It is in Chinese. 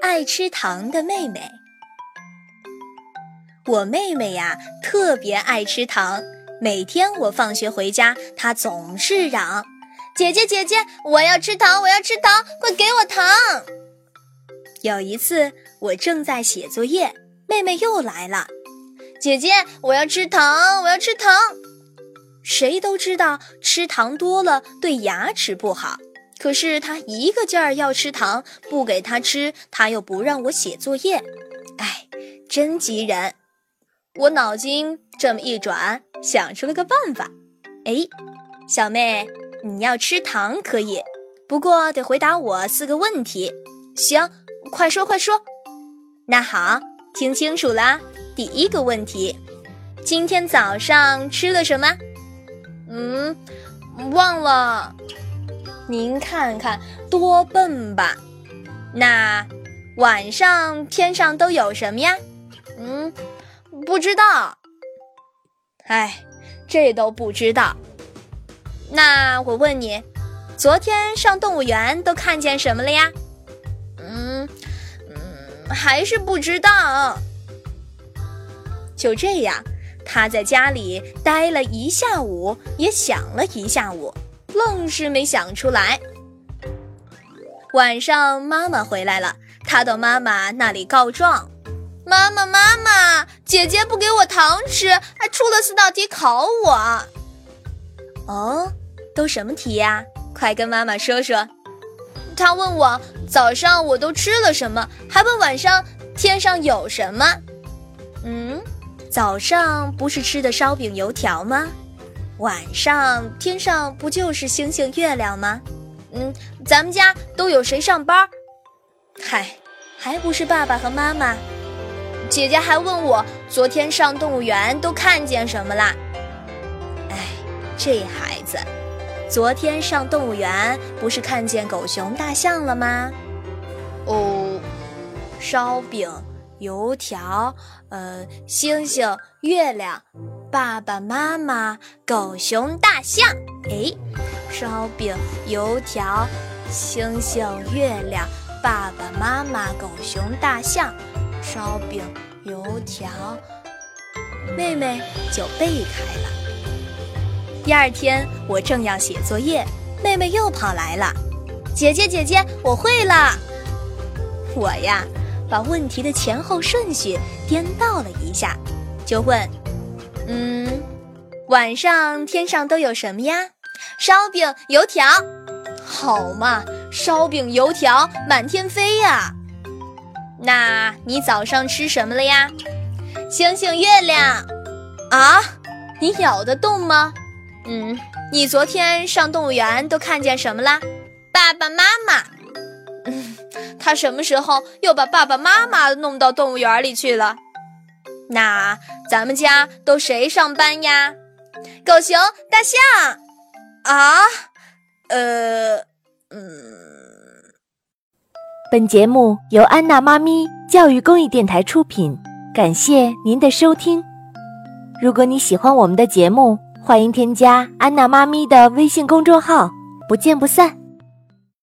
爱吃糖的妹妹。我妹妹呀，特别爱吃糖。每天我放学回家，她总是嚷：“姐姐，姐姐，我要吃糖，我要吃糖，快给我糖！”有一次，我正在写作业，妹妹又来了：“姐姐，我要吃糖，我要吃糖。”谁都知道吃糖多了对牙齿不好，可是她一个劲儿要吃糖，不给她吃，她又不让我写作业。哎，真急人！我脑筋这么一转，想出了个办法。哎，小妹，你要吃糖可以，不过得回答我四个问题。行，快说快说。那好，听清楚啦。第一个问题，今天早上吃了什么？嗯，忘了。您看看，多笨吧？那晚上天上都有什么呀？嗯。不知道，哎，这都不知道。那我问你，昨天上动物园都看见什么了呀？嗯嗯，还是不知道。就这样，他在家里待了一下午，也想了一下午，愣是没想出来。晚上妈妈回来了，他到妈妈那里告状。妈妈，妈妈，姐姐不给我糖吃，还出了四道题考我。哦，都什么题呀？快跟妈妈说说。她问我早上我都吃了什么，还问晚上天上有什么。嗯，早上不是吃的烧饼油条吗？晚上天上不就是星星月亮吗？嗯，咱们家都有谁上班？嗨，还不是爸爸和妈妈。姐姐还问我昨天上动物园都看见什么啦？哎，这孩子，昨天上动物园不是看见狗熊大象了吗？哦，烧饼、油条，呃，星星、月亮，爸爸妈妈、狗熊大象。哎，烧饼、油条、星星、月亮，爸爸妈妈、狗熊大象。烧饼、油条，妹妹就背开了。第二天，我正要写作业，妹妹又跑来了：“姐姐，姐姐，我会了。”我呀，把问题的前后顺序颠倒了一下，就问：“嗯，晚上天上都有什么呀？烧饼、油条，好嘛，烧饼、油条满天飞呀。”那你早上吃什么了呀？星星、月亮，啊，你咬得动吗？嗯，你昨天上动物园都看见什么啦？爸爸妈妈，嗯，他什么时候又把爸爸妈妈弄到动物园里去了？那咱们家都谁上班呀？狗熊、大象，啊，呃，嗯。本节目由安娜妈咪教育公益电台出品，感谢您的收听。如果你喜欢我们的节目，欢迎添加安娜妈咪的微信公众号，不见不散。